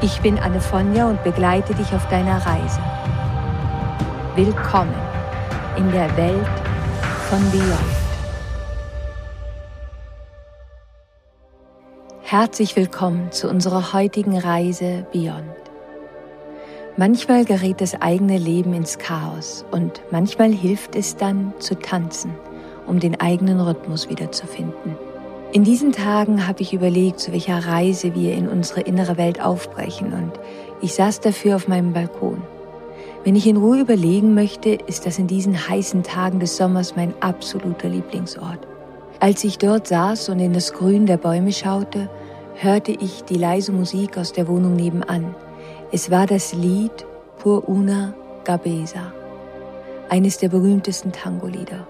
Ich bin Anne Fonja und begleite dich auf deiner Reise. Willkommen in der Welt von Beyond. Herzlich willkommen zu unserer heutigen Reise Beyond. Manchmal gerät das eigene Leben ins Chaos und manchmal hilft es dann zu tanzen, um den eigenen Rhythmus wiederzufinden. In diesen Tagen habe ich überlegt, zu welcher Reise wir in unsere innere Welt aufbrechen und ich saß dafür auf meinem Balkon. Wenn ich in Ruhe überlegen möchte, ist das in diesen heißen Tagen des Sommers mein absoluter Lieblingsort. Als ich dort saß und in das Grün der Bäume schaute, hörte ich die leise Musik aus der Wohnung nebenan. Es war das Lied Pur una Gabesa, eines der berühmtesten Tango-Lieder.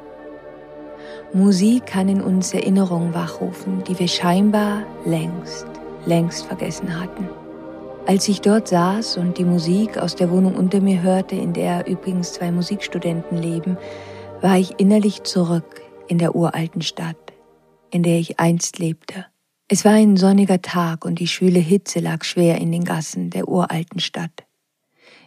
Musik kann in uns Erinnerungen wachrufen, die wir scheinbar längst, längst vergessen hatten. Als ich dort saß und die Musik aus der Wohnung unter mir hörte, in der übrigens zwei Musikstudenten leben, war ich innerlich zurück in der uralten Stadt, in der ich einst lebte. Es war ein sonniger Tag und die schwüle Hitze lag schwer in den Gassen der uralten Stadt.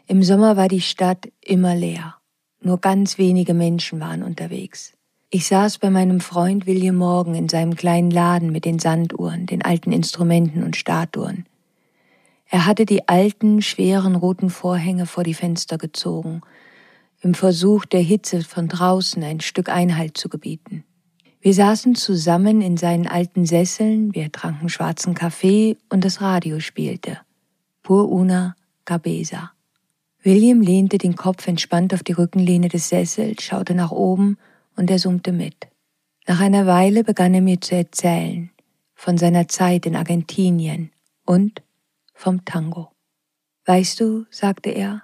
Im Sommer war die Stadt immer leer. Nur ganz wenige Menschen waren unterwegs. Ich saß bei meinem Freund William Morgan in seinem kleinen Laden mit den Sanduhren, den alten Instrumenten und Statuen. Er hatte die alten, schweren roten Vorhänge vor die Fenster gezogen, im Versuch der Hitze von draußen ein Stück Einhalt zu gebieten. Wir saßen zusammen in seinen alten Sesseln, wir tranken schwarzen Kaffee und das Radio spielte. Pur una cabeza. William lehnte den Kopf entspannt auf die Rückenlehne des Sessels, schaute nach oben und er summte mit. Nach einer Weile begann er mir zu erzählen von seiner Zeit in Argentinien und vom Tango. Weißt du, sagte er,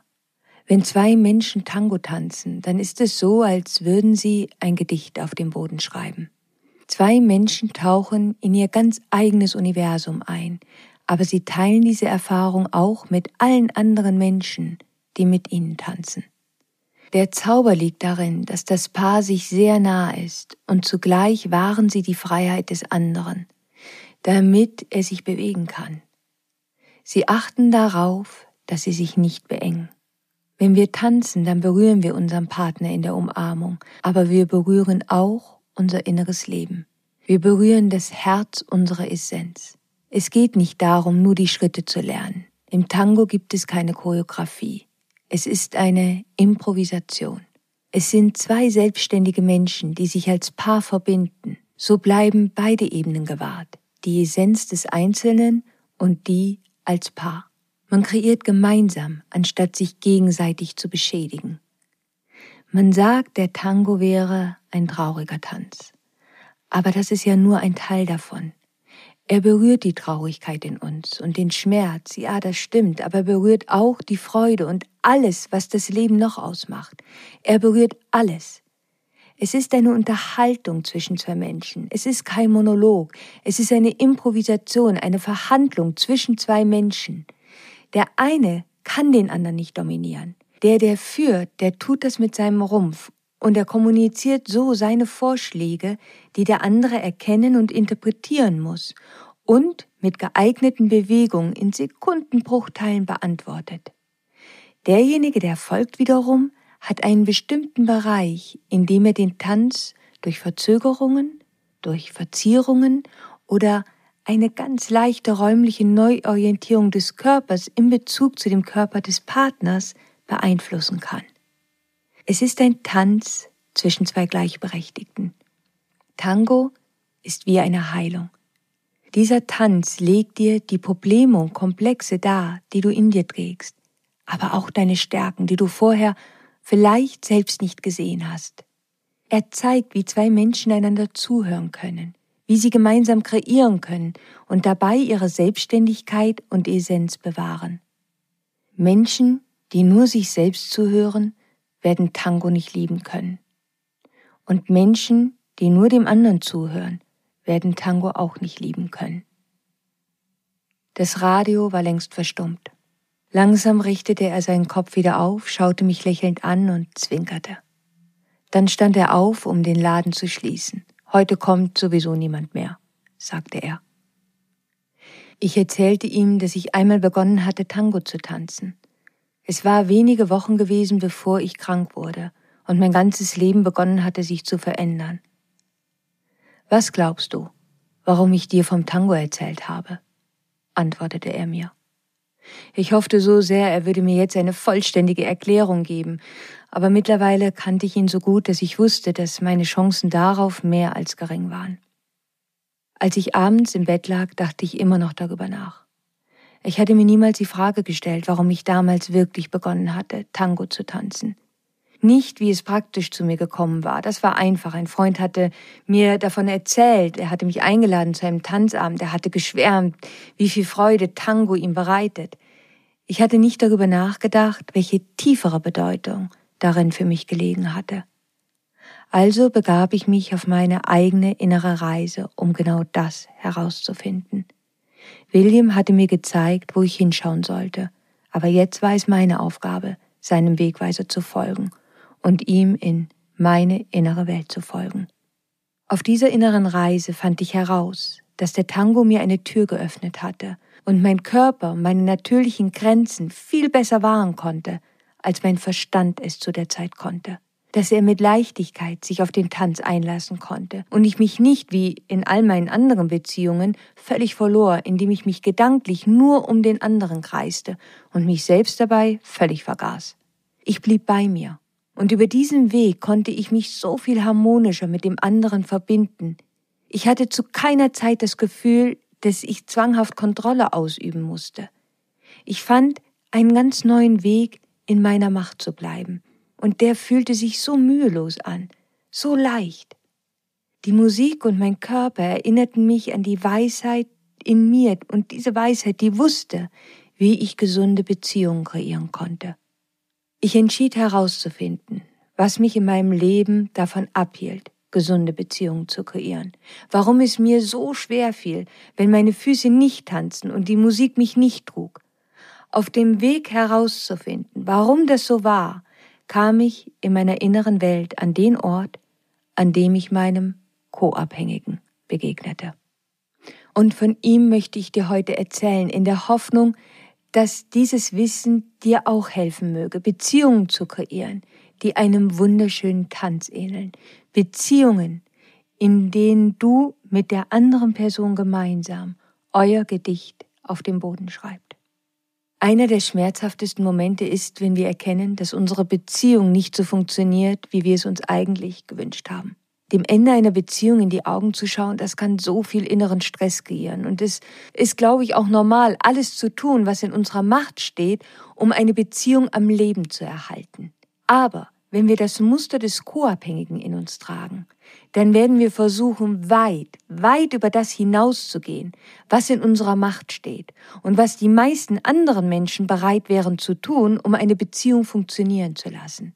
wenn zwei Menschen Tango tanzen, dann ist es so, als würden sie ein Gedicht auf dem Boden schreiben. Zwei Menschen tauchen in ihr ganz eigenes Universum ein, aber sie teilen diese Erfahrung auch mit allen anderen Menschen, die mit ihnen tanzen. Der Zauber liegt darin, dass das Paar sich sehr nah ist und zugleich wahren sie die Freiheit des anderen, damit er sich bewegen kann. Sie achten darauf, dass sie sich nicht beengen. Wenn wir tanzen, dann berühren wir unseren Partner in der Umarmung, aber wir berühren auch unser inneres Leben. Wir berühren das Herz unserer Essenz. Es geht nicht darum, nur die Schritte zu lernen. Im Tango gibt es keine Choreografie. Es ist eine Improvisation. Es sind zwei selbstständige Menschen, die sich als Paar verbinden. So bleiben beide Ebenen gewahrt. Die Essenz des Einzelnen und die als Paar. Man kreiert gemeinsam, anstatt sich gegenseitig zu beschädigen. Man sagt, der Tango wäre ein trauriger Tanz. Aber das ist ja nur ein Teil davon. Er berührt die Traurigkeit in uns und den Schmerz, ja, das stimmt, aber er berührt auch die Freude und alles, was das Leben noch ausmacht. Er berührt alles. Es ist eine Unterhaltung zwischen zwei Menschen. Es ist kein Monolog. Es ist eine Improvisation, eine Verhandlung zwischen zwei Menschen. Der eine kann den anderen nicht dominieren. Der, der führt, der tut das mit seinem Rumpf und er kommuniziert so seine Vorschläge, die der andere erkennen und interpretieren muss und mit geeigneten Bewegungen in Sekundenbruchteilen beantwortet. Derjenige, der folgt wiederum, hat einen bestimmten Bereich, in dem er den Tanz durch Verzögerungen, durch Verzierungen oder eine ganz leichte räumliche Neuorientierung des Körpers in Bezug zu dem Körper des Partners beeinflussen kann. Es ist ein Tanz zwischen zwei Gleichberechtigten. Tango ist wie eine Heilung. Dieser Tanz legt dir die Probleme und Komplexe dar, die du in dir trägst, aber auch deine Stärken, die du vorher vielleicht selbst nicht gesehen hast. Er zeigt, wie zwei Menschen einander zuhören können, wie sie gemeinsam kreieren können und dabei ihre Selbstständigkeit und Essenz bewahren. Menschen, die nur sich selbst zuhören, werden Tango nicht lieben können. Und Menschen, die nur dem anderen zuhören, werden Tango auch nicht lieben können. Das Radio war längst verstummt. Langsam richtete er seinen Kopf wieder auf, schaute mich lächelnd an und zwinkerte. Dann stand er auf, um den Laden zu schließen. Heute kommt sowieso niemand mehr, sagte er. Ich erzählte ihm, dass ich einmal begonnen hatte, Tango zu tanzen. Es war wenige Wochen gewesen, bevor ich krank wurde und mein ganzes Leben begonnen hatte, sich zu verändern. Was glaubst du, warum ich dir vom Tango erzählt habe? antwortete er mir. Ich hoffte so sehr, er würde mir jetzt eine vollständige Erklärung geben, aber mittlerweile kannte ich ihn so gut, dass ich wusste, dass meine Chancen darauf mehr als gering waren. Als ich abends im Bett lag, dachte ich immer noch darüber nach. Ich hatte mir niemals die Frage gestellt, warum ich damals wirklich begonnen hatte, Tango zu tanzen. Nicht, wie es praktisch zu mir gekommen war. Das war einfach. Ein Freund hatte mir davon erzählt. Er hatte mich eingeladen zu einem Tanzabend. Er hatte geschwärmt, wie viel Freude Tango ihm bereitet. Ich hatte nicht darüber nachgedacht, welche tiefere Bedeutung darin für mich gelegen hatte. Also begab ich mich auf meine eigene innere Reise, um genau das herauszufinden. William hatte mir gezeigt, wo ich hinschauen sollte, aber jetzt war es meine Aufgabe, seinem Wegweiser zu folgen und ihm in meine innere Welt zu folgen. Auf dieser inneren Reise fand ich heraus, dass der Tango mir eine Tür geöffnet hatte und mein Körper meine natürlichen Grenzen viel besser wahren konnte, als mein Verstand es zu der Zeit konnte. Dass er mit Leichtigkeit sich auf den Tanz einlassen konnte und ich mich nicht wie in all meinen anderen Beziehungen völlig verlor, indem ich mich gedanklich nur um den anderen kreiste und mich selbst dabei völlig vergaß. Ich blieb bei mir und über diesen Weg konnte ich mich so viel harmonischer mit dem anderen verbinden. Ich hatte zu keiner Zeit das Gefühl, dass ich zwanghaft Kontrolle ausüben musste. Ich fand einen ganz neuen Weg, in meiner Macht zu bleiben. Und der fühlte sich so mühelos an, so leicht. Die Musik und mein Körper erinnerten mich an die Weisheit in mir und diese Weisheit, die wusste, wie ich gesunde Beziehungen kreieren konnte. Ich entschied herauszufinden, was mich in meinem Leben davon abhielt, gesunde Beziehungen zu kreieren, warum es mir so schwer fiel, wenn meine Füße nicht tanzen und die Musik mich nicht trug, auf dem Weg herauszufinden, warum das so war, kam ich in meiner inneren Welt an den Ort, an dem ich meinem Co-Abhängigen begegnete. Und von ihm möchte ich dir heute erzählen, in der Hoffnung, dass dieses Wissen dir auch helfen möge, Beziehungen zu kreieren, die einem wunderschönen Tanz ähneln. Beziehungen, in denen du mit der anderen Person gemeinsam euer Gedicht auf dem Boden schreibt. Einer der schmerzhaftesten Momente ist, wenn wir erkennen, dass unsere Beziehung nicht so funktioniert, wie wir es uns eigentlich gewünscht haben. Dem Ende einer Beziehung in die Augen zu schauen, das kann so viel inneren Stress kreieren. Und es ist, glaube ich, auch normal, alles zu tun, was in unserer Macht steht, um eine Beziehung am Leben zu erhalten. Aber wenn wir das Muster des Co-Abhängigen in uns tragen, dann werden wir versuchen, weit, weit über das hinauszugehen, was in unserer Macht steht und was die meisten anderen Menschen bereit wären zu tun, um eine Beziehung funktionieren zu lassen.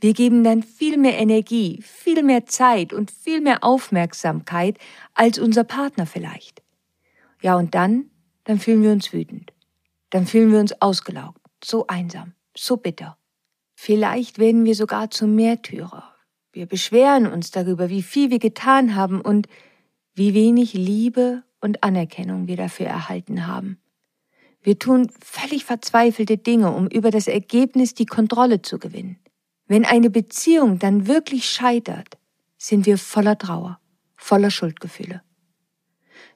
Wir geben dann viel mehr Energie, viel mehr Zeit und viel mehr Aufmerksamkeit als unser Partner vielleicht. Ja, und dann, dann fühlen wir uns wütend. Dann fühlen wir uns ausgelaugt, so einsam, so bitter. Vielleicht werden wir sogar zum Märtyrer, wir beschweren uns darüber, wie viel wir getan haben und wie wenig Liebe und Anerkennung wir dafür erhalten haben. Wir tun völlig verzweifelte Dinge, um über das Ergebnis die Kontrolle zu gewinnen. Wenn eine Beziehung dann wirklich scheitert, sind wir voller Trauer, voller Schuldgefühle.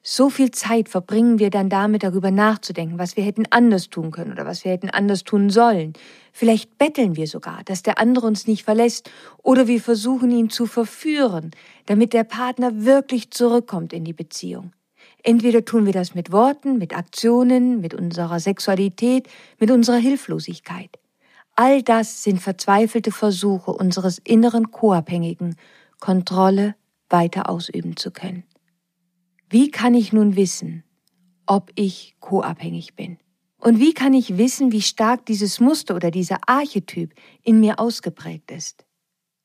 So viel Zeit verbringen wir dann damit, darüber nachzudenken, was wir hätten anders tun können oder was wir hätten anders tun sollen. Vielleicht betteln wir sogar, dass der andere uns nicht verlässt oder wir versuchen ihn zu verführen, damit der Partner wirklich zurückkommt in die Beziehung. Entweder tun wir das mit Worten, mit Aktionen, mit unserer Sexualität, mit unserer Hilflosigkeit. All das sind verzweifelte Versuche unseres inneren Co-Abhängigen, Kontrolle weiter ausüben zu können. Wie kann ich nun wissen, ob ich co-abhängig bin? Und wie kann ich wissen, wie stark dieses Muster oder dieser Archetyp in mir ausgeprägt ist?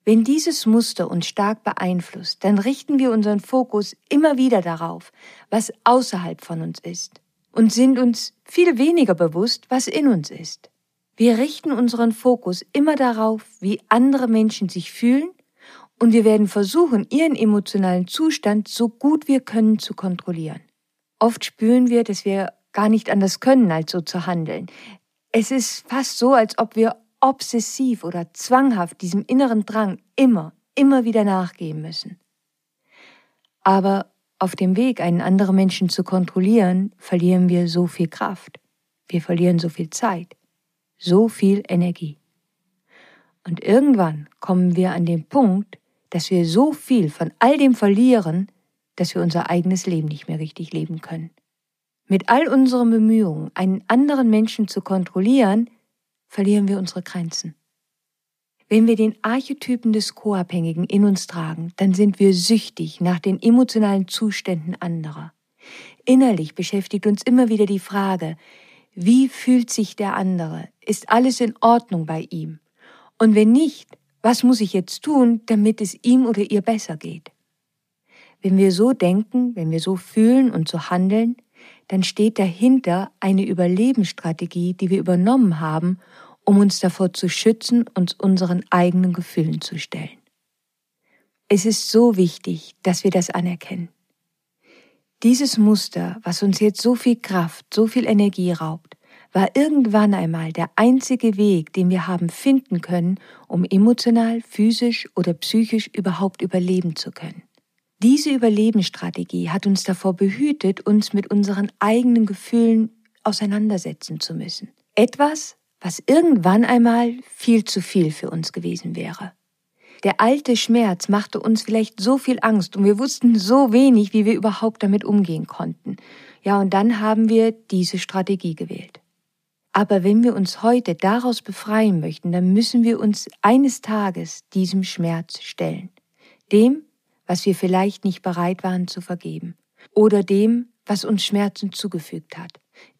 Wenn dieses Muster uns stark beeinflusst, dann richten wir unseren Fokus immer wieder darauf, was außerhalb von uns ist und sind uns viel weniger bewusst, was in uns ist. Wir richten unseren Fokus immer darauf, wie andere Menschen sich fühlen und wir werden versuchen, ihren emotionalen Zustand so gut wir können zu kontrollieren. Oft spüren wir, dass wir gar nicht anders können, als so zu handeln. Es ist fast so, als ob wir obsessiv oder zwanghaft diesem inneren Drang immer, immer wieder nachgehen müssen. Aber auf dem Weg, einen anderen Menschen zu kontrollieren, verlieren wir so viel Kraft. Wir verlieren so viel Zeit, so viel Energie. Und irgendwann kommen wir an den Punkt, dass wir so viel von all dem verlieren, dass wir unser eigenes Leben nicht mehr richtig leben können. Mit all unseren Bemühungen, einen anderen Menschen zu kontrollieren, verlieren wir unsere Grenzen. Wenn wir den Archetypen des Co-Abhängigen in uns tragen, dann sind wir süchtig nach den emotionalen Zuständen anderer. Innerlich beschäftigt uns immer wieder die Frage, wie fühlt sich der andere? Ist alles in Ordnung bei ihm? Und wenn nicht, was muss ich jetzt tun, damit es ihm oder ihr besser geht? Wenn wir so denken, wenn wir so fühlen und so handeln, dann steht dahinter eine Überlebensstrategie, die wir übernommen haben, um uns davor zu schützen, uns unseren eigenen Gefühlen zu stellen. Es ist so wichtig, dass wir das anerkennen. Dieses Muster, was uns jetzt so viel Kraft, so viel Energie raubt, war irgendwann einmal der einzige Weg, den wir haben finden können, um emotional, physisch oder psychisch überhaupt überleben zu können. Diese Überlebensstrategie hat uns davor behütet, uns mit unseren eigenen Gefühlen auseinandersetzen zu müssen. Etwas, was irgendwann einmal viel zu viel für uns gewesen wäre. Der alte Schmerz machte uns vielleicht so viel Angst und wir wussten so wenig, wie wir überhaupt damit umgehen konnten. Ja, und dann haben wir diese Strategie gewählt. Aber wenn wir uns heute daraus befreien möchten, dann müssen wir uns eines Tages diesem Schmerz stellen. Dem, was wir vielleicht nicht bereit waren zu vergeben oder dem, was uns Schmerzen zugefügt hat.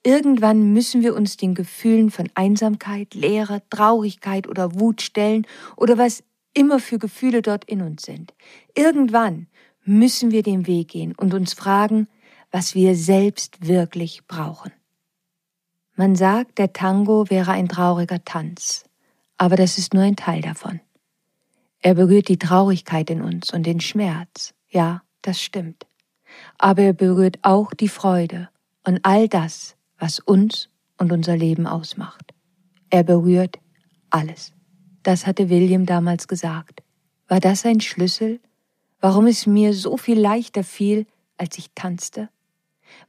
Irgendwann müssen wir uns den Gefühlen von Einsamkeit, Leere, Traurigkeit oder Wut stellen oder was immer für Gefühle dort in uns sind. Irgendwann müssen wir den Weg gehen und uns fragen, was wir selbst wirklich brauchen. Man sagt, der Tango wäre ein trauriger Tanz, aber das ist nur ein Teil davon. Er berührt die Traurigkeit in uns und den Schmerz. Ja, das stimmt. Aber er berührt auch die Freude und all das, was uns und unser Leben ausmacht. Er berührt alles. Das hatte William damals gesagt. War das ein Schlüssel, warum es mir so viel leichter fiel, als ich tanzte?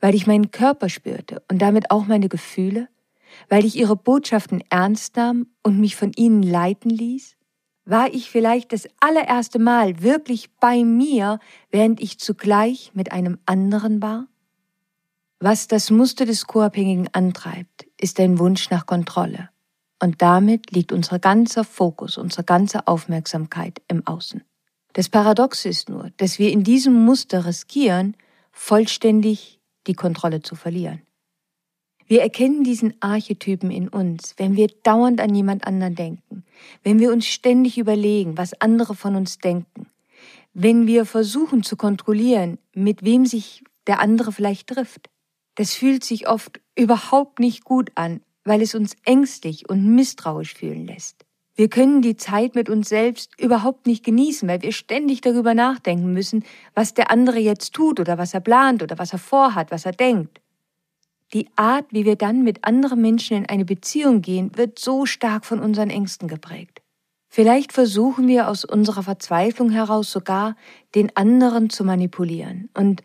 Weil ich meinen Körper spürte und damit auch meine Gefühle? Weil ich ihre Botschaften ernst nahm und mich von ihnen leiten ließ? war ich vielleicht das allererste Mal wirklich bei mir, während ich zugleich mit einem anderen war? Was das Muster des Co-Abhängigen antreibt, ist ein Wunsch nach Kontrolle. Und damit liegt unser ganzer Fokus, unsere ganze Aufmerksamkeit im Außen. Das Paradoxe ist nur, dass wir in diesem Muster riskieren, vollständig die Kontrolle zu verlieren. Wir erkennen diesen Archetypen in uns, wenn wir dauernd an jemand anderen denken, wenn wir uns ständig überlegen, was andere von uns denken, wenn wir versuchen zu kontrollieren, mit wem sich der andere vielleicht trifft. Das fühlt sich oft überhaupt nicht gut an, weil es uns ängstlich und misstrauisch fühlen lässt. Wir können die Zeit mit uns selbst überhaupt nicht genießen, weil wir ständig darüber nachdenken müssen, was der andere jetzt tut oder was er plant oder was er vorhat, was er denkt. Die Art, wie wir dann mit anderen Menschen in eine Beziehung gehen, wird so stark von unseren Ängsten geprägt. Vielleicht versuchen wir aus unserer Verzweiflung heraus sogar, den anderen zu manipulieren und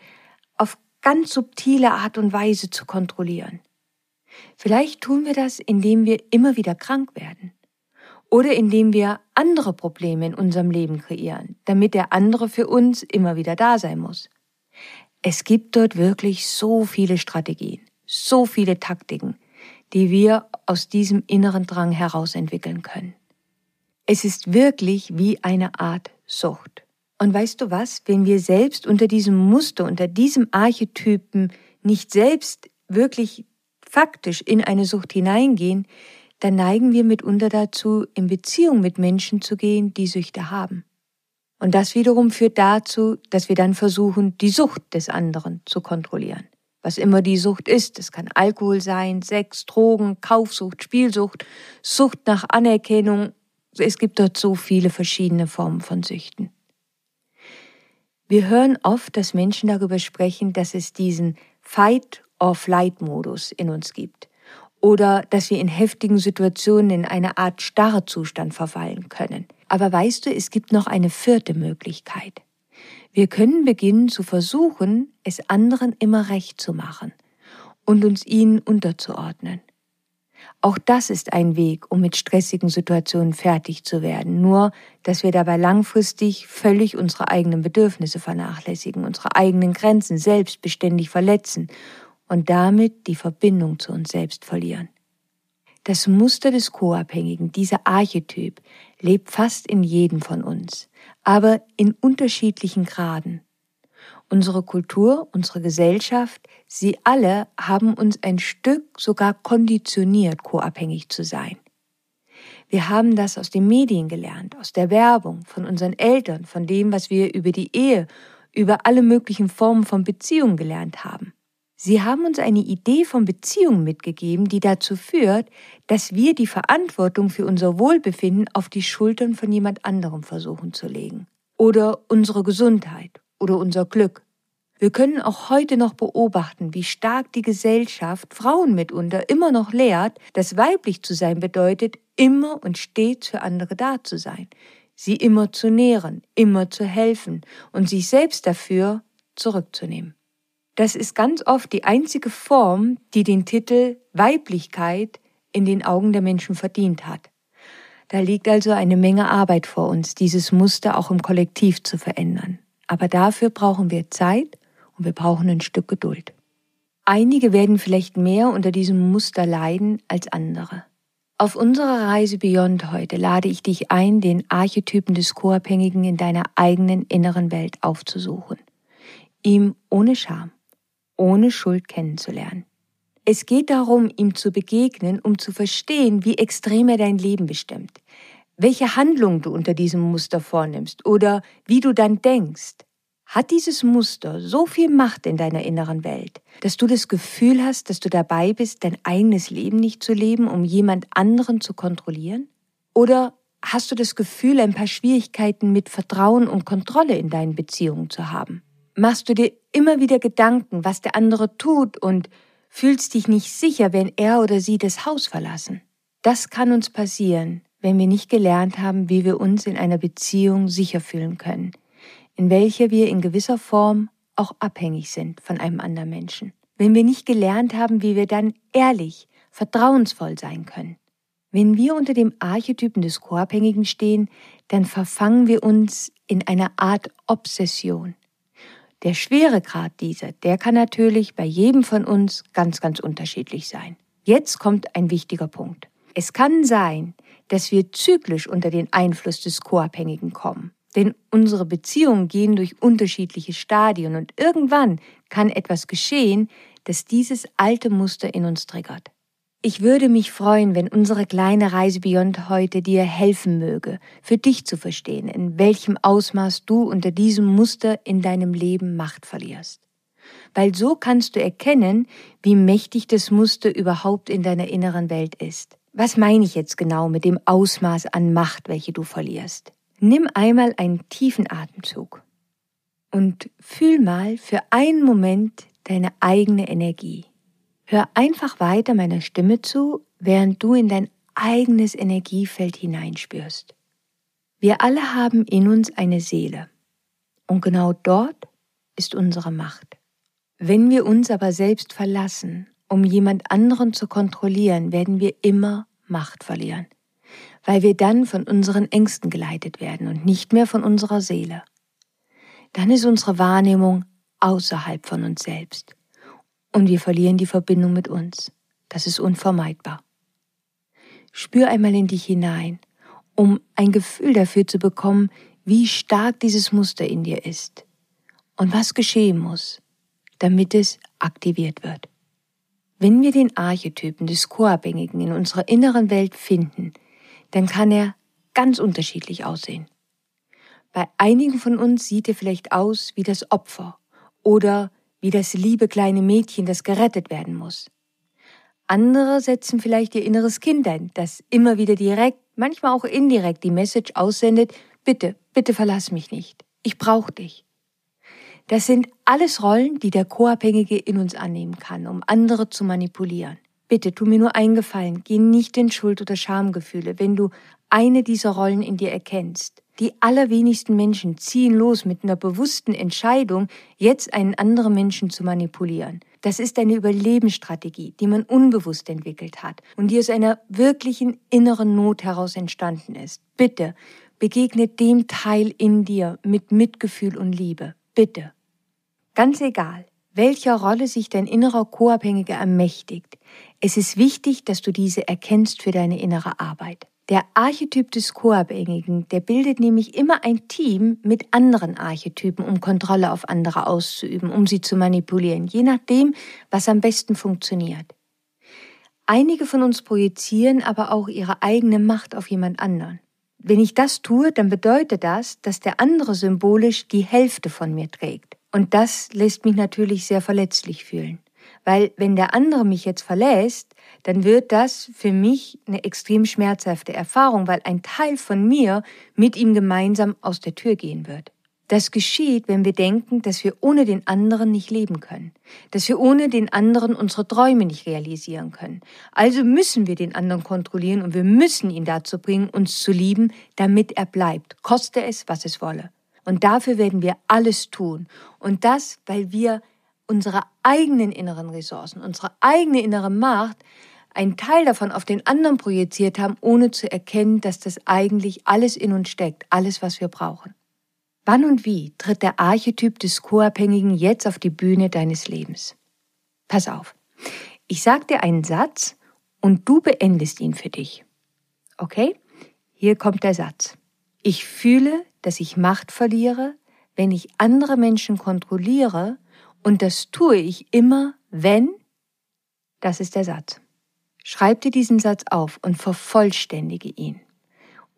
auf ganz subtile Art und Weise zu kontrollieren. Vielleicht tun wir das, indem wir immer wieder krank werden oder indem wir andere Probleme in unserem Leben kreieren, damit der andere für uns immer wieder da sein muss. Es gibt dort wirklich so viele Strategien so viele Taktiken, die wir aus diesem inneren Drang heraus entwickeln können. Es ist wirklich wie eine Art Sucht. Und weißt du was, wenn wir selbst unter diesem Muster, unter diesem Archetypen nicht selbst wirklich faktisch in eine Sucht hineingehen, dann neigen wir mitunter dazu, in Beziehung mit Menschen zu gehen, die Süchte haben. Und das wiederum führt dazu, dass wir dann versuchen, die Sucht des anderen zu kontrollieren. Was immer die Sucht ist, es kann Alkohol sein, Sex, Drogen, Kaufsucht, Spielsucht, Sucht nach Anerkennung. Es gibt dort so viele verschiedene Formen von Süchten. Wir hören oft, dass Menschen darüber sprechen, dass es diesen Fight-or-Flight-Modus in uns gibt oder dass wir in heftigen Situationen in eine Art Starrzustand verfallen können. Aber weißt du, es gibt noch eine vierte Möglichkeit. Wir können beginnen zu versuchen, es anderen immer recht zu machen und uns ihnen unterzuordnen. Auch das ist ein Weg, um mit stressigen Situationen fertig zu werden, nur dass wir dabei langfristig völlig unsere eigenen Bedürfnisse vernachlässigen, unsere eigenen Grenzen selbstbeständig verletzen und damit die Verbindung zu uns selbst verlieren. Das Muster des Co-Abhängigen, dieser Archetyp, lebt fast in jedem von uns, aber in unterschiedlichen Graden. Unsere Kultur, unsere Gesellschaft, sie alle haben uns ein Stück sogar konditioniert, co-abhängig zu sein. Wir haben das aus den Medien gelernt, aus der Werbung, von unseren Eltern, von dem, was wir über die Ehe, über alle möglichen Formen von Beziehungen gelernt haben. Sie haben uns eine Idee von Beziehungen mitgegeben, die dazu führt, dass wir die Verantwortung für unser Wohlbefinden auf die Schultern von jemand anderem versuchen zu legen. Oder unsere Gesundheit oder unser Glück. Wir können auch heute noch beobachten, wie stark die Gesellschaft Frauen mitunter immer noch lehrt, dass weiblich zu sein bedeutet, immer und stets für andere da zu sein, sie immer zu nähren, immer zu helfen und sich selbst dafür zurückzunehmen. Das ist ganz oft die einzige Form, die den Titel Weiblichkeit in den Augen der Menschen verdient hat. Da liegt also eine Menge Arbeit vor uns, dieses Muster auch im Kollektiv zu verändern. Aber dafür brauchen wir Zeit und wir brauchen ein Stück Geduld. Einige werden vielleicht mehr unter diesem Muster leiden als andere. Auf unserer Reise Beyond heute lade ich dich ein, den Archetypen des Co-Abhängigen in deiner eigenen inneren Welt aufzusuchen. Ihm ohne Scham ohne Schuld kennenzulernen. Es geht darum, ihm zu begegnen, um zu verstehen, wie extrem er dein Leben bestimmt, welche Handlung du unter diesem Muster vornimmst oder wie du dann denkst. Hat dieses Muster so viel Macht in deiner inneren Welt, dass du das Gefühl hast, dass du dabei bist, dein eigenes Leben nicht zu leben, um jemand anderen zu kontrollieren? Oder hast du das Gefühl, ein paar Schwierigkeiten mit Vertrauen und Kontrolle in deinen Beziehungen zu haben? Machst du dir immer wieder Gedanken, was der andere tut und fühlst dich nicht sicher, wenn er oder sie das Haus verlassen. Das kann uns passieren, wenn wir nicht gelernt haben, wie wir uns in einer Beziehung sicher fühlen können, in welcher wir in gewisser Form auch abhängig sind von einem anderen Menschen. Wenn wir nicht gelernt haben, wie wir dann ehrlich, vertrauensvoll sein können. Wenn wir unter dem Archetypen des Co-Abhängigen stehen, dann verfangen wir uns in einer Art Obsession. Der Schweregrad dieser, der kann natürlich bei jedem von uns ganz, ganz unterschiedlich sein. Jetzt kommt ein wichtiger Punkt. Es kann sein, dass wir zyklisch unter den Einfluss des Co-Abhängigen kommen. Denn unsere Beziehungen gehen durch unterschiedliche Stadien und irgendwann kann etwas geschehen, das dieses alte Muster in uns triggert. Ich würde mich freuen, wenn unsere kleine Reise Beyond heute dir helfen möge, für dich zu verstehen, in welchem Ausmaß du unter diesem Muster in deinem Leben Macht verlierst. Weil so kannst du erkennen, wie mächtig das Muster überhaupt in deiner inneren Welt ist. Was meine ich jetzt genau mit dem Ausmaß an Macht, welche du verlierst? Nimm einmal einen tiefen Atemzug und fühl mal für einen Moment deine eigene Energie. Hör einfach weiter meiner Stimme zu, während du in dein eigenes Energiefeld hineinspürst. Wir alle haben in uns eine Seele. Und genau dort ist unsere Macht. Wenn wir uns aber selbst verlassen, um jemand anderen zu kontrollieren, werden wir immer Macht verlieren, weil wir dann von unseren Ängsten geleitet werden und nicht mehr von unserer Seele. Dann ist unsere Wahrnehmung außerhalb von uns selbst und wir verlieren die Verbindung mit uns. Das ist unvermeidbar. Spür einmal in dich hinein, um ein Gefühl dafür zu bekommen, wie stark dieses Muster in dir ist und was geschehen muss, damit es aktiviert wird. Wenn wir den Archetypen des Co-Abhängigen in unserer inneren Welt finden, dann kann er ganz unterschiedlich aussehen. Bei einigen von uns sieht er vielleicht aus wie das Opfer oder wie das liebe kleine Mädchen, das gerettet werden muss. Andere setzen vielleicht ihr inneres Kind ein, das immer wieder direkt, manchmal auch indirekt die Message aussendet, bitte, bitte verlass mich nicht. Ich brauche dich. Das sind alles Rollen, die der Co-Abhängige in uns annehmen kann, um andere zu manipulieren. Bitte tu mir nur einen Gefallen, geh nicht in Schuld- oder Schamgefühle, wenn du eine dieser Rollen in dir erkennst. Die allerwenigsten Menschen ziehen los mit einer bewussten Entscheidung, jetzt einen anderen Menschen zu manipulieren. Das ist eine Überlebensstrategie, die man unbewusst entwickelt hat und die aus einer wirklichen inneren Not heraus entstanden ist. Bitte begegne dem Teil in dir mit Mitgefühl und Liebe. Bitte. Ganz egal, welcher Rolle sich dein innerer Co-Abhängiger ermächtigt, es ist wichtig, dass du diese erkennst für deine innere Arbeit. Der Archetyp des Co-Abhängigen, der bildet nämlich immer ein Team mit anderen Archetypen, um Kontrolle auf andere auszuüben, um sie zu manipulieren, je nachdem, was am besten funktioniert. Einige von uns projizieren aber auch ihre eigene Macht auf jemand anderen. Wenn ich das tue, dann bedeutet das, dass der andere symbolisch die Hälfte von mir trägt. Und das lässt mich natürlich sehr verletzlich fühlen. Weil wenn der andere mich jetzt verlässt, dann wird das für mich eine extrem schmerzhafte Erfahrung, weil ein Teil von mir mit ihm gemeinsam aus der Tür gehen wird. Das geschieht, wenn wir denken, dass wir ohne den anderen nicht leben können, dass wir ohne den anderen unsere Träume nicht realisieren können. Also müssen wir den anderen kontrollieren und wir müssen ihn dazu bringen, uns zu lieben, damit er bleibt, koste es, was es wolle. Und dafür werden wir alles tun. Und das, weil wir unsere eigenen inneren Ressourcen, unsere eigene innere Macht, einen Teil davon auf den anderen projiziert haben, ohne zu erkennen, dass das eigentlich alles in uns steckt, alles, was wir brauchen. Wann und wie tritt der Archetyp des Co-Abhängigen jetzt auf die Bühne deines Lebens? Pass auf. Ich sag dir einen Satz und du beendest ihn für dich. Okay? Hier kommt der Satz. Ich fühle, dass ich Macht verliere, wenn ich andere Menschen kontrolliere und das tue ich immer, wenn, das ist der Satz. Schreib dir diesen Satz auf und vervollständige ihn.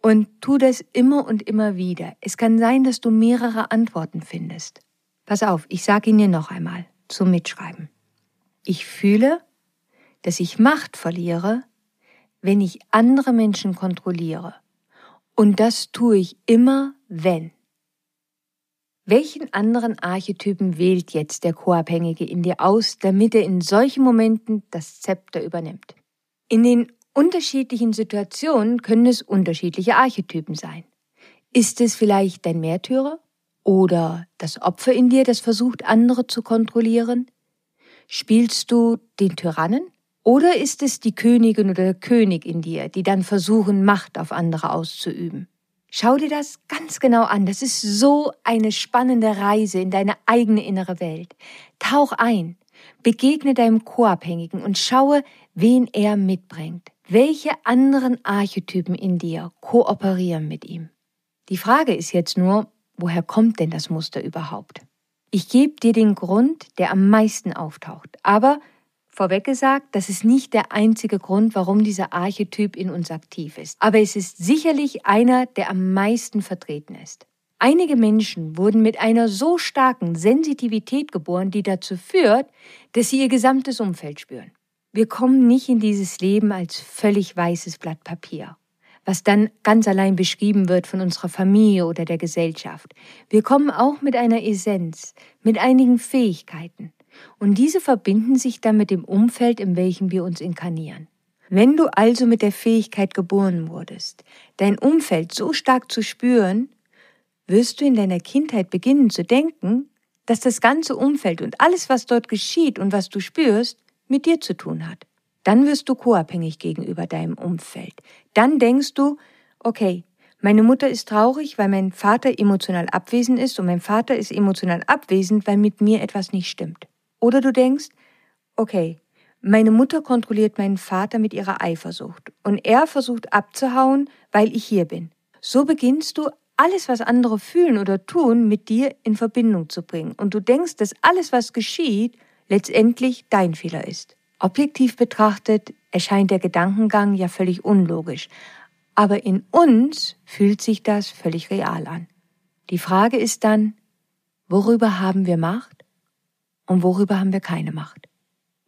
Und tu das immer und immer wieder. Es kann sein, dass du mehrere Antworten findest. Pass auf, ich sage ihn dir noch einmal zum Mitschreiben. Ich fühle, dass ich Macht verliere, wenn ich andere Menschen kontrolliere. Und das tue ich immer, wenn. Welchen anderen Archetypen wählt jetzt der Co-Abhängige in dir aus, damit er in solchen Momenten das Zepter übernimmt? In den unterschiedlichen Situationen können es unterschiedliche Archetypen sein. Ist es vielleicht dein Märtyrer oder das Opfer in dir, das versucht, andere zu kontrollieren? Spielst du den Tyrannen? Oder ist es die Königin oder der König in dir, die dann versuchen, Macht auf andere auszuüben? Schau dir das ganz genau an. Das ist so eine spannende Reise in deine eigene innere Welt. Tauch ein, begegne deinem Co-Abhängigen und schaue, wen er mitbringt. Welche anderen Archetypen in dir kooperieren mit ihm? Die Frage ist jetzt nur, woher kommt denn das Muster überhaupt? Ich gebe dir den Grund, der am meisten auftaucht, aber Vorweg gesagt, das ist nicht der einzige Grund, warum dieser Archetyp in uns aktiv ist. Aber es ist sicherlich einer, der am meisten vertreten ist. Einige Menschen wurden mit einer so starken Sensitivität geboren, die dazu führt, dass sie ihr gesamtes Umfeld spüren. Wir kommen nicht in dieses Leben als völlig weißes Blatt Papier, was dann ganz allein beschrieben wird von unserer Familie oder der Gesellschaft. Wir kommen auch mit einer Essenz, mit einigen Fähigkeiten. Und diese verbinden sich dann mit dem Umfeld, in welchem wir uns inkarnieren. Wenn du also mit der Fähigkeit geboren wurdest, dein Umfeld so stark zu spüren, wirst du in deiner Kindheit beginnen zu denken, dass das ganze Umfeld und alles, was dort geschieht und was du spürst, mit dir zu tun hat. Dann wirst du koabhängig gegenüber deinem Umfeld. Dann denkst du, okay, meine Mutter ist traurig, weil mein Vater emotional abwesend ist und mein Vater ist emotional abwesend, weil mit mir etwas nicht stimmt. Oder du denkst, okay, meine Mutter kontrolliert meinen Vater mit ihrer Eifersucht und er versucht abzuhauen, weil ich hier bin. So beginnst du alles, was andere fühlen oder tun, mit dir in Verbindung zu bringen. Und du denkst, dass alles, was geschieht, letztendlich dein Fehler ist. Objektiv betrachtet erscheint der Gedankengang ja völlig unlogisch. Aber in uns fühlt sich das völlig real an. Die Frage ist dann, worüber haben wir Macht und worüber haben wir keine Macht?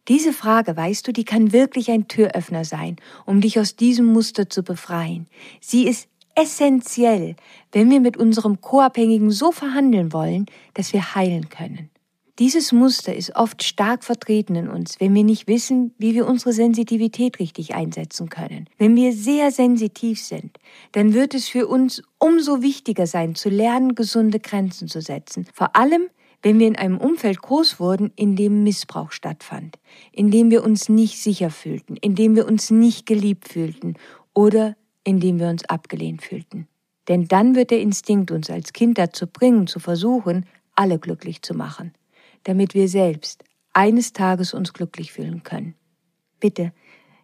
Diese Frage, weißt du, die kann wirklich ein Türöffner sein, um dich aus diesem Muster zu befreien. Sie ist essentiell, wenn wir mit unserem Co-Abhängigen so verhandeln wollen, dass wir heilen können. Dieses Muster ist oft stark vertreten in uns, wenn wir nicht wissen, wie wir unsere Sensitivität richtig einsetzen können. Wenn wir sehr sensitiv sind, dann wird es für uns umso wichtiger sein, zu lernen, gesunde Grenzen zu setzen. Vor allem, wenn wir in einem Umfeld groß wurden, in dem Missbrauch stattfand, in dem wir uns nicht sicher fühlten, in dem wir uns nicht geliebt fühlten oder in dem wir uns abgelehnt fühlten. Denn dann wird der Instinkt uns als Kind dazu bringen, zu versuchen, alle glücklich zu machen damit wir selbst eines Tages uns glücklich fühlen können. Bitte,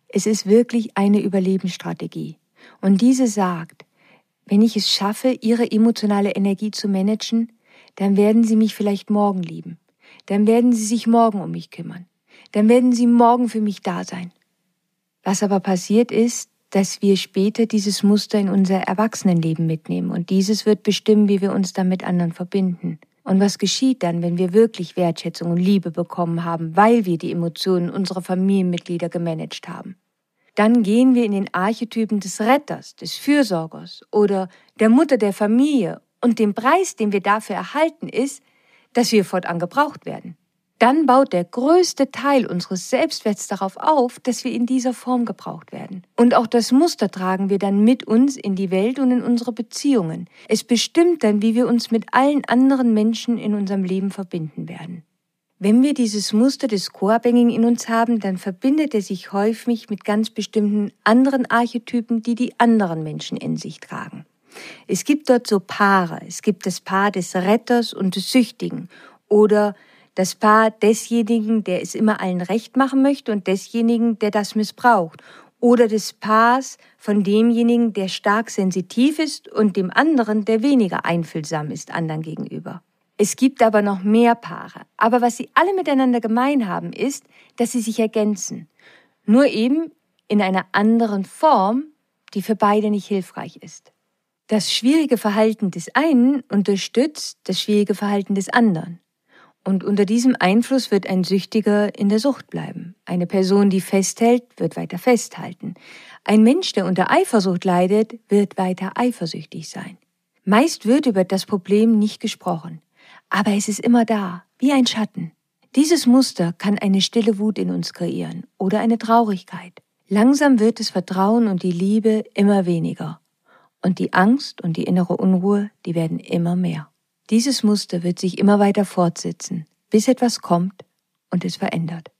es ist wirklich eine Überlebensstrategie. Und diese sagt, wenn ich es schaffe, Ihre emotionale Energie zu managen, dann werden Sie mich vielleicht morgen lieben. Dann werden Sie sich morgen um mich kümmern. Dann werden Sie morgen für mich da sein. Was aber passiert ist, dass wir später dieses Muster in unser Erwachsenenleben mitnehmen und dieses wird bestimmen, wie wir uns dann mit anderen verbinden. Und was geschieht dann, wenn wir wirklich Wertschätzung und Liebe bekommen haben, weil wir die Emotionen unserer Familienmitglieder gemanagt haben? Dann gehen wir in den Archetypen des Retters, des Fürsorgers oder der Mutter der Familie und den Preis, den wir dafür erhalten, ist, dass wir fortan gebraucht werden dann baut der größte Teil unseres Selbstwerts darauf auf, dass wir in dieser Form gebraucht werden. Und auch das Muster tragen wir dann mit uns in die Welt und in unsere Beziehungen. Es bestimmt dann, wie wir uns mit allen anderen Menschen in unserem Leben verbinden werden. Wenn wir dieses Muster des Co-Abhängigen in uns haben, dann verbindet er sich häufig mit ganz bestimmten anderen Archetypen, die die anderen Menschen in sich tragen. Es gibt dort so Paare. Es gibt das Paar des Retters und des Süchtigen oder das Paar desjenigen, der es immer allen recht machen möchte und desjenigen, der das missbraucht. Oder des Paars von demjenigen, der stark sensitiv ist und dem anderen, der weniger einfühlsam ist anderen gegenüber. Es gibt aber noch mehr Paare. Aber was sie alle miteinander gemein haben, ist, dass sie sich ergänzen. Nur eben in einer anderen Form, die für beide nicht hilfreich ist. Das schwierige Verhalten des einen unterstützt das schwierige Verhalten des anderen. Und unter diesem Einfluss wird ein Süchtiger in der Sucht bleiben. Eine Person, die festhält, wird weiter festhalten. Ein Mensch, der unter Eifersucht leidet, wird weiter eifersüchtig sein. Meist wird über das Problem nicht gesprochen, aber es ist immer da, wie ein Schatten. Dieses Muster kann eine stille Wut in uns kreieren oder eine Traurigkeit. Langsam wird das Vertrauen und die Liebe immer weniger. Und die Angst und die innere Unruhe, die werden immer mehr. Dieses Muster wird sich immer weiter fortsetzen, bis etwas kommt und es verändert.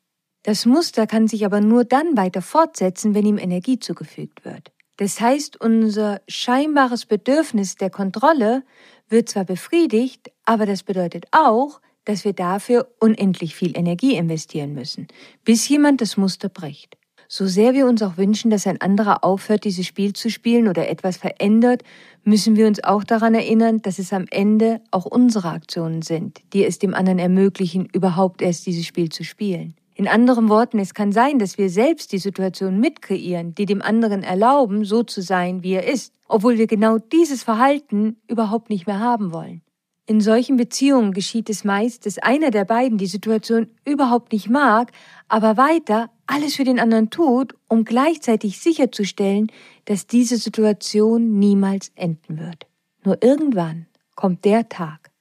Das Muster kann sich aber nur dann weiter fortsetzen, wenn ihm Energie zugefügt wird. Das heißt, unser scheinbares Bedürfnis der Kontrolle wird zwar befriedigt, aber das bedeutet auch, dass wir dafür unendlich viel Energie investieren müssen, bis jemand das Muster bricht. So sehr wir uns auch wünschen, dass ein anderer aufhört, dieses Spiel zu spielen oder etwas verändert, müssen wir uns auch daran erinnern, dass es am Ende auch unsere Aktionen sind, die es dem anderen ermöglichen, überhaupt erst dieses Spiel zu spielen. In anderen Worten, es kann sein, dass wir selbst die Situation mitkreieren, die dem anderen erlauben, so zu sein, wie er ist, obwohl wir genau dieses Verhalten überhaupt nicht mehr haben wollen. In solchen Beziehungen geschieht es meist, dass einer der beiden die Situation überhaupt nicht mag, aber weiter alles für den anderen tut, um gleichzeitig sicherzustellen, dass diese Situation niemals enden wird. Nur irgendwann kommt der Tag,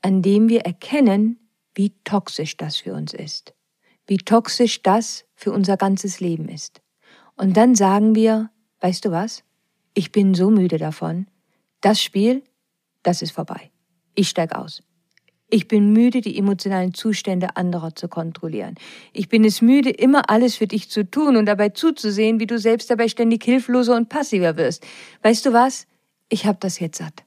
an dem wir erkennen, wie toxisch das für uns ist, wie toxisch das für unser ganzes Leben ist. Und dann sagen wir, weißt du was? Ich bin so müde davon. Das Spiel, das ist vorbei. Ich steig aus. Ich bin müde, die emotionalen Zustände anderer zu kontrollieren. Ich bin es müde, immer alles für dich zu tun und dabei zuzusehen, wie du selbst dabei ständig hilfloser und passiver wirst. Weißt du was? Ich hab das jetzt satt.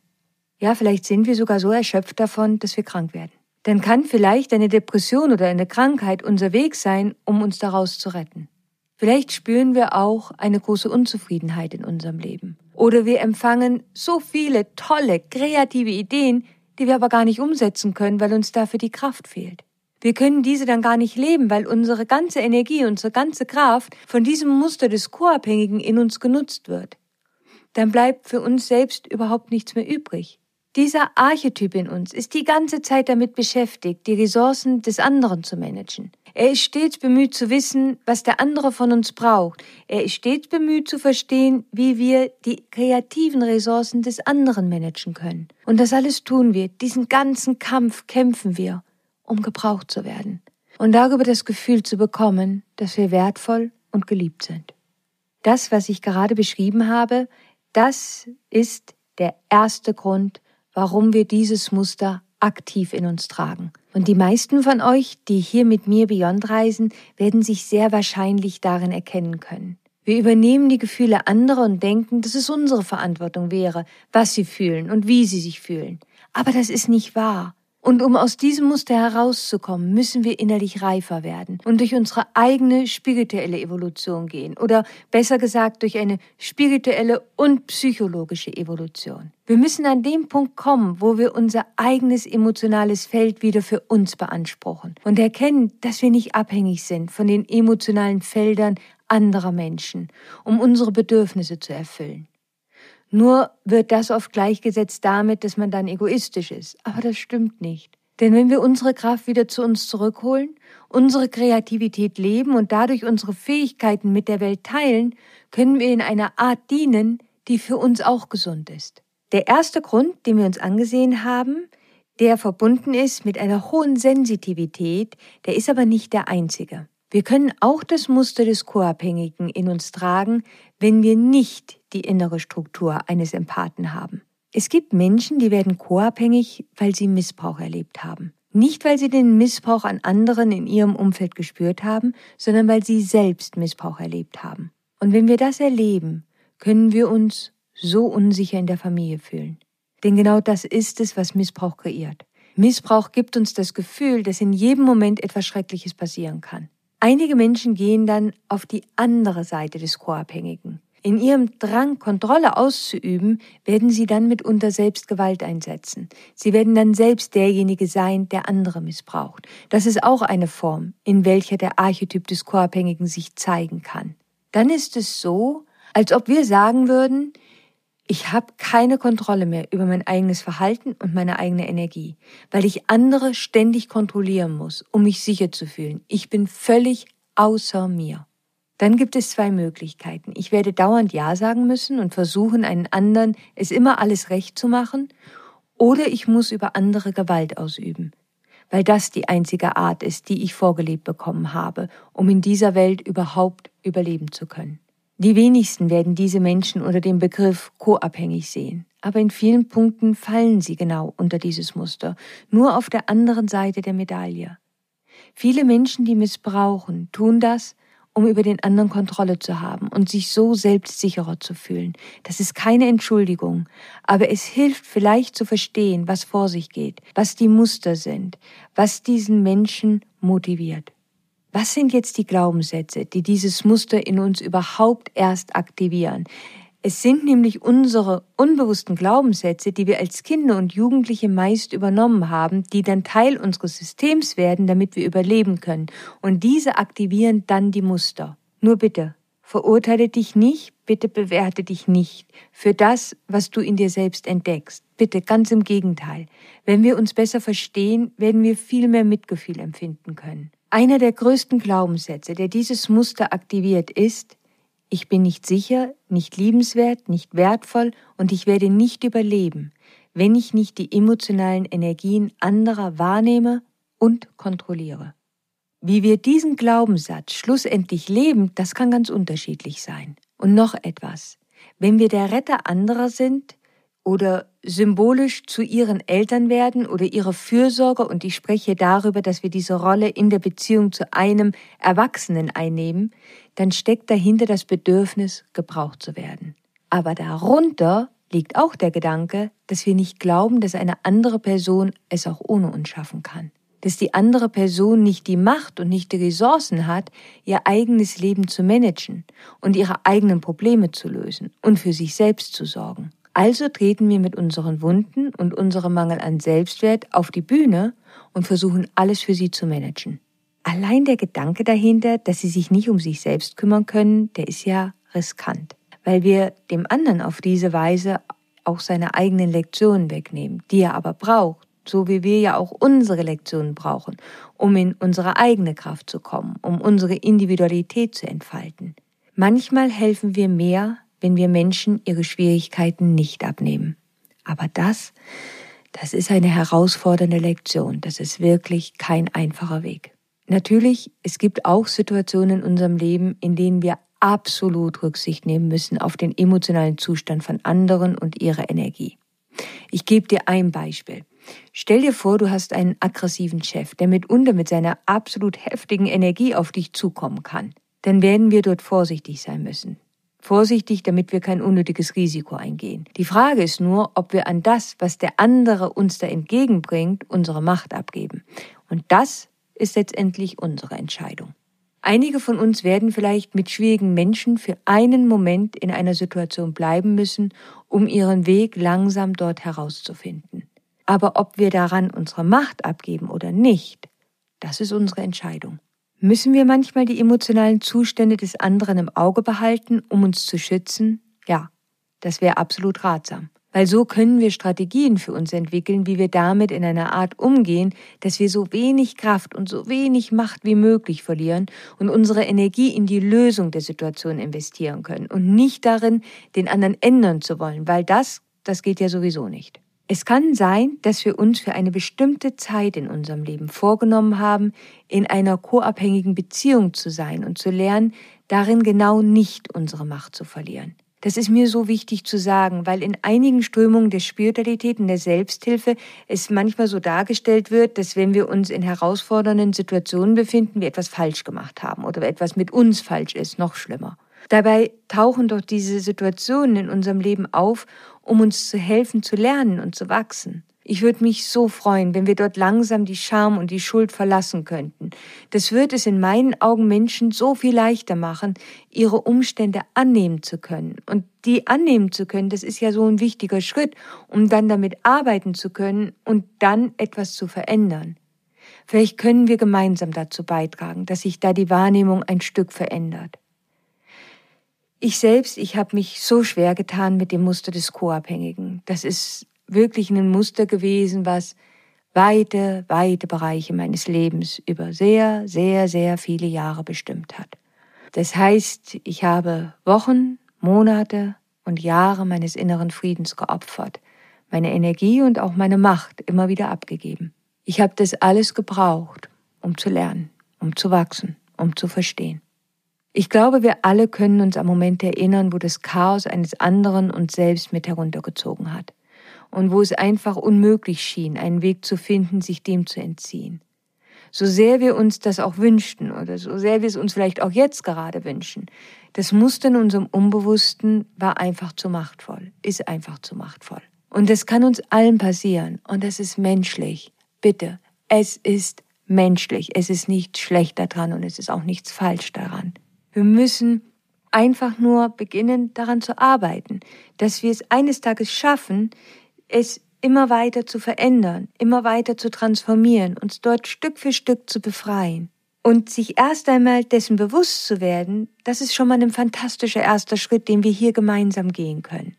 Ja, vielleicht sind wir sogar so erschöpft davon, dass wir krank werden. Dann kann vielleicht eine Depression oder eine Krankheit unser Weg sein, um uns daraus zu retten. Vielleicht spüren wir auch eine große Unzufriedenheit in unserem Leben. Oder wir empfangen so viele tolle, kreative Ideen, die wir aber gar nicht umsetzen können, weil uns dafür die Kraft fehlt. Wir können diese dann gar nicht leben, weil unsere ganze Energie, unsere ganze Kraft von diesem Muster des Co-Abhängigen in uns genutzt wird. Dann bleibt für uns selbst überhaupt nichts mehr übrig. Dieser Archetyp in uns ist die ganze Zeit damit beschäftigt, die Ressourcen des anderen zu managen. Er ist stets bemüht zu wissen, was der andere von uns braucht. Er ist stets bemüht zu verstehen, wie wir die kreativen Ressourcen des anderen managen können. Und das alles tun wir, diesen ganzen Kampf kämpfen wir, um gebraucht zu werden. Und darüber das Gefühl zu bekommen, dass wir wertvoll und geliebt sind. Das, was ich gerade beschrieben habe, das ist der erste Grund, warum wir dieses Muster aktiv in uns tragen. Und die meisten von euch, die hier mit mir Beyond reisen, werden sich sehr wahrscheinlich darin erkennen können. Wir übernehmen die Gefühle anderer und denken, dass es unsere Verantwortung wäre, was sie fühlen und wie sie sich fühlen. Aber das ist nicht wahr. Und um aus diesem Muster herauszukommen, müssen wir innerlich reifer werden und durch unsere eigene spirituelle Evolution gehen oder besser gesagt durch eine spirituelle und psychologische Evolution. Wir müssen an dem Punkt kommen, wo wir unser eigenes emotionales Feld wieder für uns beanspruchen und erkennen, dass wir nicht abhängig sind von den emotionalen Feldern anderer Menschen, um unsere Bedürfnisse zu erfüllen. Nur wird das oft gleichgesetzt damit, dass man dann egoistisch ist. Aber das stimmt nicht. Denn wenn wir unsere Kraft wieder zu uns zurückholen, unsere Kreativität leben und dadurch unsere Fähigkeiten mit der Welt teilen, können wir in einer Art dienen, die für uns auch gesund ist. Der erste Grund, den wir uns angesehen haben, der verbunden ist mit einer hohen Sensitivität, der ist aber nicht der einzige. Wir können auch das Muster des Co-Abhängigen in uns tragen, wenn wir nicht die innere Struktur eines Empathen haben. Es gibt Menschen, die werden co-abhängig, weil sie Missbrauch erlebt haben. Nicht, weil sie den Missbrauch an anderen in ihrem Umfeld gespürt haben, sondern weil sie selbst Missbrauch erlebt haben. Und wenn wir das erleben, können wir uns so unsicher in der Familie fühlen. Denn genau das ist es, was Missbrauch kreiert. Missbrauch gibt uns das Gefühl, dass in jedem Moment etwas Schreckliches passieren kann. Einige Menschen gehen dann auf die andere Seite des Co-Abhängigen. In ihrem Drang, Kontrolle auszuüben, werden sie dann mitunter selbst Gewalt einsetzen. Sie werden dann selbst derjenige sein, der andere missbraucht. Das ist auch eine Form, in welcher der Archetyp des Co-Abhängigen sich zeigen kann. Dann ist es so, als ob wir sagen würden, ich habe keine Kontrolle mehr über mein eigenes Verhalten und meine eigene Energie, weil ich andere ständig kontrollieren muss, um mich sicher zu fühlen. Ich bin völlig außer mir. Dann gibt es zwei Möglichkeiten. Ich werde dauernd Ja sagen müssen und versuchen, einen anderen es immer alles recht zu machen, oder ich muss über andere Gewalt ausüben, weil das die einzige Art ist, die ich vorgelebt bekommen habe, um in dieser Welt überhaupt überleben zu können. Die wenigsten werden diese Menschen unter dem Begriff co-abhängig sehen, aber in vielen Punkten fallen sie genau unter dieses Muster, nur auf der anderen Seite der Medaille. Viele Menschen, die missbrauchen, tun das, um über den anderen Kontrolle zu haben und sich so selbstsicherer zu fühlen. Das ist keine Entschuldigung, aber es hilft vielleicht zu verstehen, was vor sich geht, was die Muster sind, was diesen Menschen motiviert. Was sind jetzt die Glaubenssätze, die dieses Muster in uns überhaupt erst aktivieren? Es sind nämlich unsere unbewussten Glaubenssätze, die wir als Kinder und Jugendliche meist übernommen haben, die dann Teil unseres Systems werden, damit wir überleben können. Und diese aktivieren dann die Muster. Nur bitte, verurteile dich nicht, bitte bewerte dich nicht für das, was du in dir selbst entdeckst. Bitte, ganz im Gegenteil. Wenn wir uns besser verstehen, werden wir viel mehr Mitgefühl empfinden können. Einer der größten Glaubenssätze, der dieses Muster aktiviert, ist, ich bin nicht sicher, nicht liebenswert, nicht wertvoll und ich werde nicht überleben, wenn ich nicht die emotionalen Energien anderer wahrnehme und kontrolliere. Wie wir diesen Glaubenssatz schlussendlich leben, das kann ganz unterschiedlich sein. Und noch etwas. Wenn wir der Retter anderer sind, oder symbolisch zu ihren Eltern werden oder ihre Fürsorge und ich spreche darüber, dass wir diese Rolle in der Beziehung zu einem Erwachsenen einnehmen, dann steckt dahinter das Bedürfnis, gebraucht zu werden. Aber darunter liegt auch der Gedanke, dass wir nicht glauben, dass eine andere Person es auch ohne uns schaffen kann. dass die andere Person nicht die Macht und nicht die Ressourcen hat, ihr eigenes Leben zu managen und ihre eigenen Probleme zu lösen und für sich selbst zu sorgen. Also treten wir mit unseren Wunden und unserem Mangel an Selbstwert auf die Bühne und versuchen alles für sie zu managen. Allein der Gedanke dahinter, dass sie sich nicht um sich selbst kümmern können, der ist ja riskant, weil wir dem anderen auf diese Weise auch seine eigenen Lektionen wegnehmen, die er aber braucht, so wie wir ja auch unsere Lektionen brauchen, um in unsere eigene Kraft zu kommen, um unsere Individualität zu entfalten. Manchmal helfen wir mehr, wenn wir Menschen ihre Schwierigkeiten nicht abnehmen. Aber das, das ist eine herausfordernde Lektion. Das ist wirklich kein einfacher Weg. Natürlich, es gibt auch Situationen in unserem Leben, in denen wir absolut Rücksicht nehmen müssen auf den emotionalen Zustand von anderen und ihre Energie. Ich gebe dir ein Beispiel. Stell dir vor, du hast einen aggressiven Chef, der mitunter mit seiner absolut heftigen Energie auf dich zukommen kann. Dann werden wir dort vorsichtig sein müssen. Vorsichtig, damit wir kein unnötiges Risiko eingehen. Die Frage ist nur, ob wir an das, was der andere uns da entgegenbringt, unsere Macht abgeben. Und das ist letztendlich unsere Entscheidung. Einige von uns werden vielleicht mit schwierigen Menschen für einen Moment in einer Situation bleiben müssen, um ihren Weg langsam dort herauszufinden. Aber ob wir daran unsere Macht abgeben oder nicht, das ist unsere Entscheidung. Müssen wir manchmal die emotionalen Zustände des anderen im Auge behalten, um uns zu schützen? Ja, das wäre absolut ratsam. Weil so können wir Strategien für uns entwickeln, wie wir damit in einer Art umgehen, dass wir so wenig Kraft und so wenig Macht wie möglich verlieren und unsere Energie in die Lösung der Situation investieren können und nicht darin, den anderen ändern zu wollen, weil das, das geht ja sowieso nicht. Es kann sein, dass wir uns für eine bestimmte Zeit in unserem Leben vorgenommen haben, in einer koabhängigen Beziehung zu sein und zu lernen, darin genau nicht unsere Macht zu verlieren. Das ist mir so wichtig zu sagen, weil in einigen Strömungen der Spiritualität und der Selbsthilfe es manchmal so dargestellt wird, dass wenn wir uns in herausfordernden Situationen befinden, wir etwas falsch gemacht haben oder etwas mit uns falsch ist, noch schlimmer. Dabei tauchen doch diese Situationen in unserem Leben auf, um uns zu helfen, zu lernen und zu wachsen. Ich würde mich so freuen, wenn wir dort langsam die Scham und die Schuld verlassen könnten. Das wird es in meinen Augen Menschen so viel leichter machen, ihre Umstände annehmen zu können. Und die annehmen zu können, das ist ja so ein wichtiger Schritt, um dann damit arbeiten zu können und dann etwas zu verändern. Vielleicht können wir gemeinsam dazu beitragen, dass sich da die Wahrnehmung ein Stück verändert. Ich selbst, ich habe mich so schwer getan mit dem Muster des Co-Abhängigen. Das ist wirklich ein Muster gewesen, was weite, weite Bereiche meines Lebens über sehr, sehr, sehr viele Jahre bestimmt hat. Das heißt, ich habe Wochen, Monate und Jahre meines inneren Friedens geopfert, meine Energie und auch meine Macht immer wieder abgegeben. Ich habe das alles gebraucht, um zu lernen, um zu wachsen, um zu verstehen. Ich glaube, wir alle können uns am Moment erinnern, wo das Chaos eines anderen uns selbst mit heruntergezogen hat und wo es einfach unmöglich schien, einen Weg zu finden, sich dem zu entziehen. So sehr wir uns das auch wünschten oder so sehr wir es uns vielleicht auch jetzt gerade wünschen, das Muster in unserem Unbewussten war einfach zu machtvoll, ist einfach zu machtvoll. Und das kann uns allen passieren und das ist menschlich. Bitte, es ist menschlich, es ist nichts schlecht daran und es ist auch nichts falsch daran. Wir müssen einfach nur beginnen, daran zu arbeiten, dass wir es eines Tages schaffen, es immer weiter zu verändern, immer weiter zu transformieren, uns dort Stück für Stück zu befreien. Und sich erst einmal dessen bewusst zu werden, das ist schon mal ein fantastischer erster Schritt, den wir hier gemeinsam gehen können.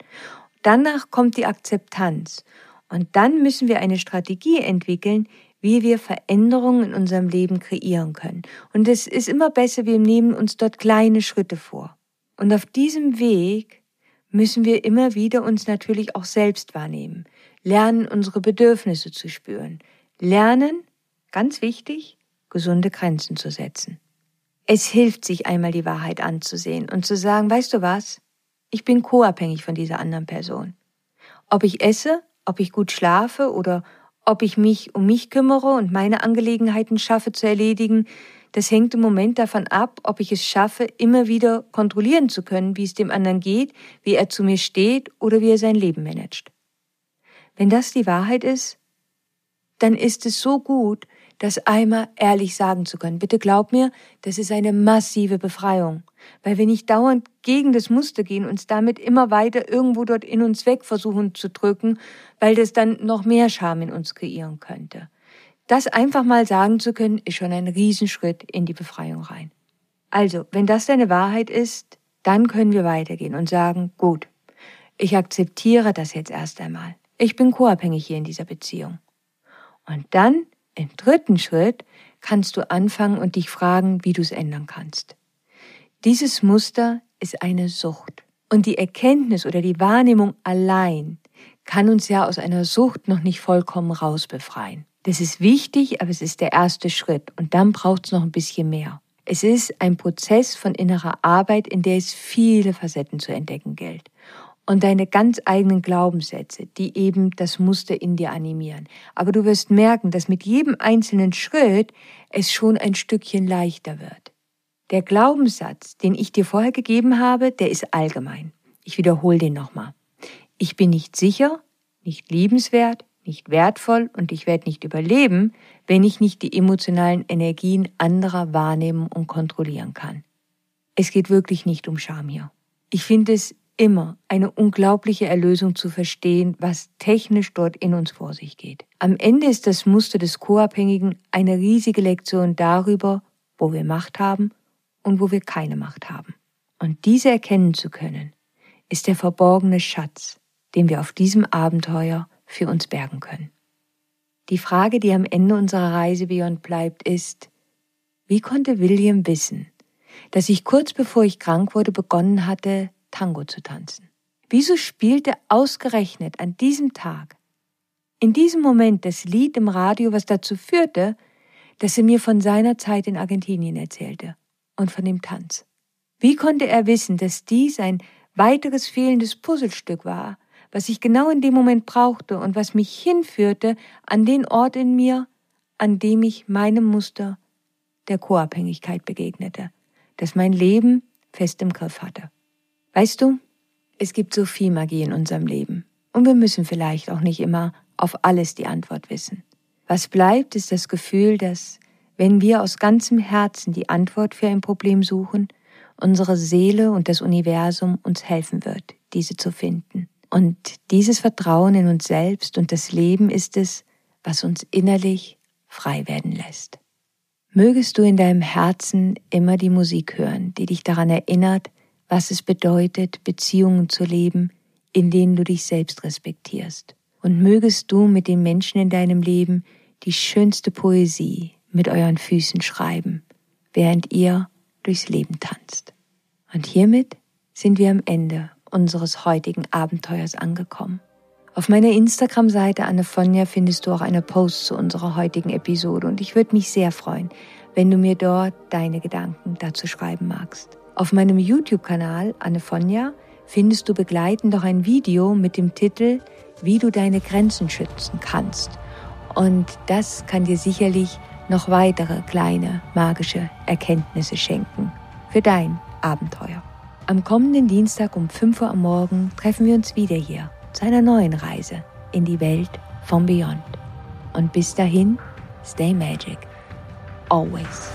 Danach kommt die Akzeptanz. Und dann müssen wir eine Strategie entwickeln, wie wir Veränderungen in unserem Leben kreieren können. Und es ist immer besser, wir nehmen uns dort kleine Schritte vor. Und auf diesem Weg müssen wir immer wieder uns natürlich auch selbst wahrnehmen, lernen, unsere Bedürfnisse zu spüren, lernen, ganz wichtig, gesunde Grenzen zu setzen. Es hilft sich einmal die Wahrheit anzusehen und zu sagen, weißt du was? Ich bin co-abhängig von dieser anderen Person. Ob ich esse, ob ich gut schlafe oder ob ich mich um mich kümmere und meine Angelegenheiten schaffe zu erledigen, das hängt im Moment davon ab, ob ich es schaffe, immer wieder kontrollieren zu können, wie es dem anderen geht, wie er zu mir steht oder wie er sein Leben managt. Wenn das die Wahrheit ist, dann ist es so gut, das einmal ehrlich sagen zu können. Bitte glaub mir, das ist eine massive Befreiung. Weil wir nicht dauernd gegen das Muster gehen, uns damit immer weiter irgendwo dort in uns weg versuchen zu drücken, weil das dann noch mehr Scham in uns kreieren könnte. Das einfach mal sagen zu können, ist schon ein Riesenschritt in die Befreiung rein. Also, wenn das deine Wahrheit ist, dann können wir weitergehen und sagen, gut, ich akzeptiere das jetzt erst einmal. Ich bin co-abhängig hier in dieser Beziehung. Und dann, im dritten Schritt, kannst du anfangen und dich fragen, wie du es ändern kannst. Dieses Muster ist eine Sucht. Und die Erkenntnis oder die Wahrnehmung allein kann uns ja aus einer Sucht noch nicht vollkommen rausbefreien. Das ist wichtig, aber es ist der erste Schritt und dann braucht es noch ein bisschen mehr. Es ist ein Prozess von innerer Arbeit, in der es viele Facetten zu entdecken gilt. Und deine ganz eigenen Glaubenssätze, die eben das Muster in dir animieren. Aber du wirst merken, dass mit jedem einzelnen Schritt es schon ein Stückchen leichter wird. Der Glaubenssatz, den ich dir vorher gegeben habe, der ist allgemein. Ich wiederhole den nochmal. Ich bin nicht sicher, nicht liebenswert, nicht wertvoll und ich werde nicht überleben, wenn ich nicht die emotionalen Energien anderer wahrnehmen und kontrollieren kann. Es geht wirklich nicht um Scham hier. Ich finde es immer eine unglaubliche Erlösung zu verstehen, was technisch dort in uns vor sich geht. Am Ende ist das Muster des Co-Abhängigen eine riesige Lektion darüber, wo wir Macht haben und wo wir keine Macht haben. Und diese erkennen zu können, ist der verborgene Schatz, den wir auf diesem Abenteuer für uns bergen können. Die Frage, die am Ende unserer Reise Beyond bleibt, ist, wie konnte William wissen, dass ich kurz bevor ich krank wurde begonnen hatte, Tango zu tanzen? Wieso spielte ausgerechnet an diesem Tag, in diesem Moment das Lied im Radio, was dazu führte, dass er mir von seiner Zeit in Argentinien erzählte und von dem Tanz? Wie konnte er wissen, dass dies ein weiteres fehlendes Puzzlestück war, was ich genau in dem Moment brauchte und was mich hinführte an den Ort in mir, an dem ich meinem Muster der Co-Abhängigkeit begegnete, das mein Leben fest im Griff hatte. Weißt du, es gibt so viel Magie in unserem Leben und wir müssen vielleicht auch nicht immer auf alles die Antwort wissen. Was bleibt, ist das Gefühl, dass, wenn wir aus ganzem Herzen die Antwort für ein Problem suchen, unsere Seele und das Universum uns helfen wird, diese zu finden. Und dieses Vertrauen in uns selbst und das Leben ist es, was uns innerlich frei werden lässt. Mögest du in deinem Herzen immer die Musik hören, die dich daran erinnert, was es bedeutet, Beziehungen zu leben, in denen du dich selbst respektierst. Und mögest du mit den Menschen in deinem Leben die schönste Poesie mit euren Füßen schreiben, während ihr durchs Leben tanzt. Und hiermit sind wir am Ende unseres heutigen Abenteuers angekommen. Auf meiner Instagram-Seite Annefonja findest du auch eine Post zu unserer heutigen Episode und ich würde mich sehr freuen, wenn du mir dort deine Gedanken dazu schreiben magst. Auf meinem YouTube-Kanal Annefonja findest du begleitend auch ein Video mit dem Titel Wie du deine Grenzen schützen kannst. Und das kann dir sicherlich noch weitere kleine magische Erkenntnisse schenken für dein Abenteuer. Am kommenden Dienstag um 5 Uhr am Morgen treffen wir uns wieder hier zu einer neuen Reise in die Welt von Beyond. Und bis dahin, stay magic. Always.